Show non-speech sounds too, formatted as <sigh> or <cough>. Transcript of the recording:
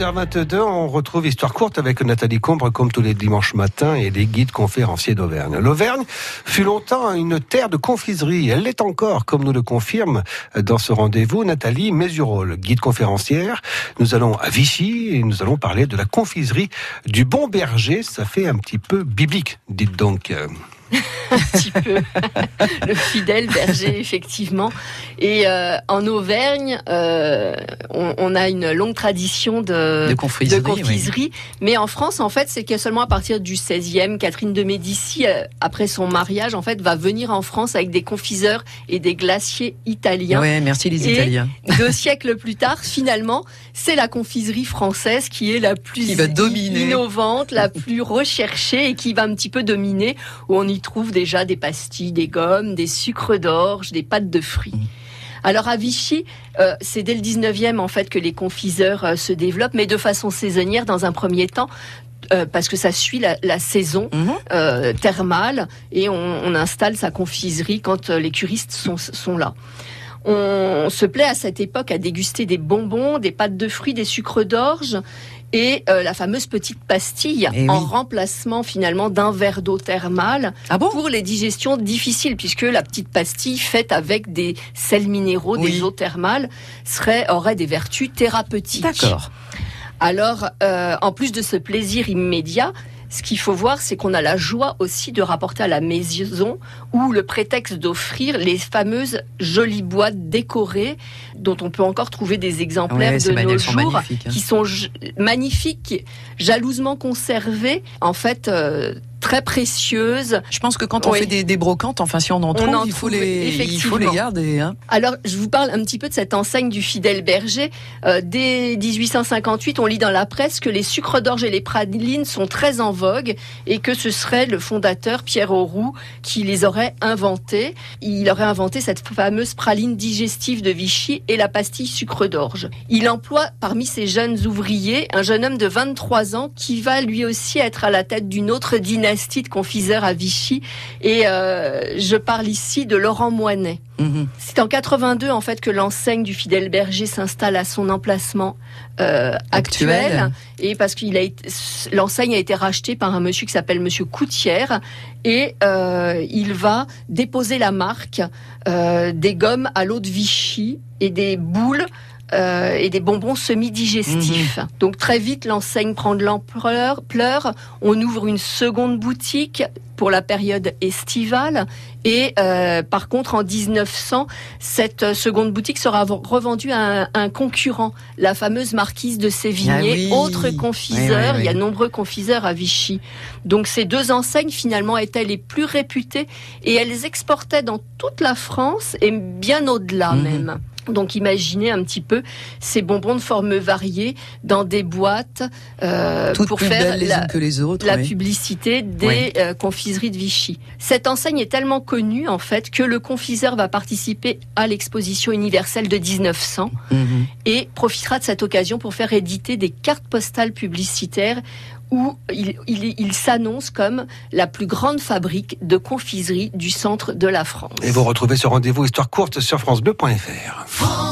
7h22, on retrouve Histoire courte avec Nathalie Combre comme tous les dimanches matins et les guides conférenciers d'Auvergne. L'Auvergne fut longtemps une terre de confiserie. Elle l'est encore, comme nous le confirme dans ce rendez-vous Nathalie Mésurol, guide conférencière. Nous allons à Vichy et nous allons parler de la confiserie du Bon Berger. Ça fait un petit peu biblique, dites donc <laughs> un petit peu. <laughs> le fidèle berger, effectivement. Et euh, en Auvergne, euh, on, a une longue tradition de, de confiserie. Mais en France, en fait, c'est que seulement à partir du 16e, Catherine de Médicis, euh, après son mariage, en fait, va venir en France avec des confiseurs et des glaciers italiens. Ouais, merci les Italiens. Deux <laughs> siècles plus tard, finalement, c'est la confiserie française qui est la plus innovante, la plus recherchée et qui va un petit peu dominer, où on y trouve déjà des pastilles, des gommes, des sucres d'orge, des pâtes de fruits. Mmh. Alors à Vichy, euh, c'est dès le 19e en fait que les confiseurs euh, se développent, mais de façon saisonnière dans un premier temps. Euh, parce que ça suit la, saison mmh. thermale et on, installe sa confiserie quand les curistes sont, sont là. On se plaît à cette époque à déguster des bonbons, des pâtes de fruits, des sucres d'orge et euh, la fameuse petite pastille eh en remplacement finalement d'un verre d'eau thermale ah pour les digestions difficiles puisque la petite pastille faite avec des sels minéraux, des eaux thermales serait aurait des vertus thérapeutiques. D'accord. Alors, euh, en plus de ce plaisir immédiat, ce qu'il faut voir, c'est qu'on a la joie aussi de rapporter à la maison ou le prétexte d'offrir les fameuses jolies boîtes décorées dont on peut encore trouver des exemplaires de nos jours hein. qui sont magnifiques, jalousement conservées. En fait, euh, très précieuses. Je pense que quand on fait des, brocantes, enfin si on en trouve, il, faut les, il faut les garder. Hein. Alors, je vous parle un petit peu de cette enseigne du fidèle berger. Euh, dès 1858, on lit dans la presse que les sucres d'orge et les pralines sont très en vogue et que ce serait le fondateur Pierre Auroux qui les aurait inventés. Il aurait inventé cette fameuse praline digestive de Vichy et la pastille sucre d'orge. Il emploie parmi ses jeunes ouvriers un jeune homme de 23 ans qui va lui aussi être à la tête d'une autre dynastie confiseurs à Vichy. Et euh, je parle ici de Laurent Moinet. Mhm. C'est en 82 en fait que l'enseigne du fidèle berger s'installe à son emplacement euh, actuel. et parce qu'il a l'enseigne a été rachetée par un monsieur qui s'appelle Monsieur Coutière et euh, il va déposer la marque des gommes à l'eau de Vichy et des boules euh, et des bonbons semi-digestifs. Mhm. Donc très vite, l'enseigne prend de l'ampleur, pleure. On ouvre une seconde boutique pour la période estivale. Et euh, par contre, en 1900, cette seconde boutique sera revendue à un, concurrent, la fameuse marquise de Sévigné, ah autre confiseur. Il y a nombreux confiseurs à Vichy. Donc ces deux enseignes finalement étaient les plus réputées et elles exportaient dans toute la France et bien au-delà mhm. même. Donc imaginez un petit peu ces bonbons de formes variées dans des boîtes euh, pour faire la, que les autres, la publicité des euh, confiseries de Vichy. Cette enseigne est tellement connue en fait que le confiseur va participer à l'exposition universelle de 1900 mhm. et profitera de cette occasion pour faire éditer des cartes postales publicitaires où il, s'annonce comme la plus grande fabrique de confiserie du centre de la France. Et vous retrouvez ce rendez-vous Histoire courte sur francebleu.fr.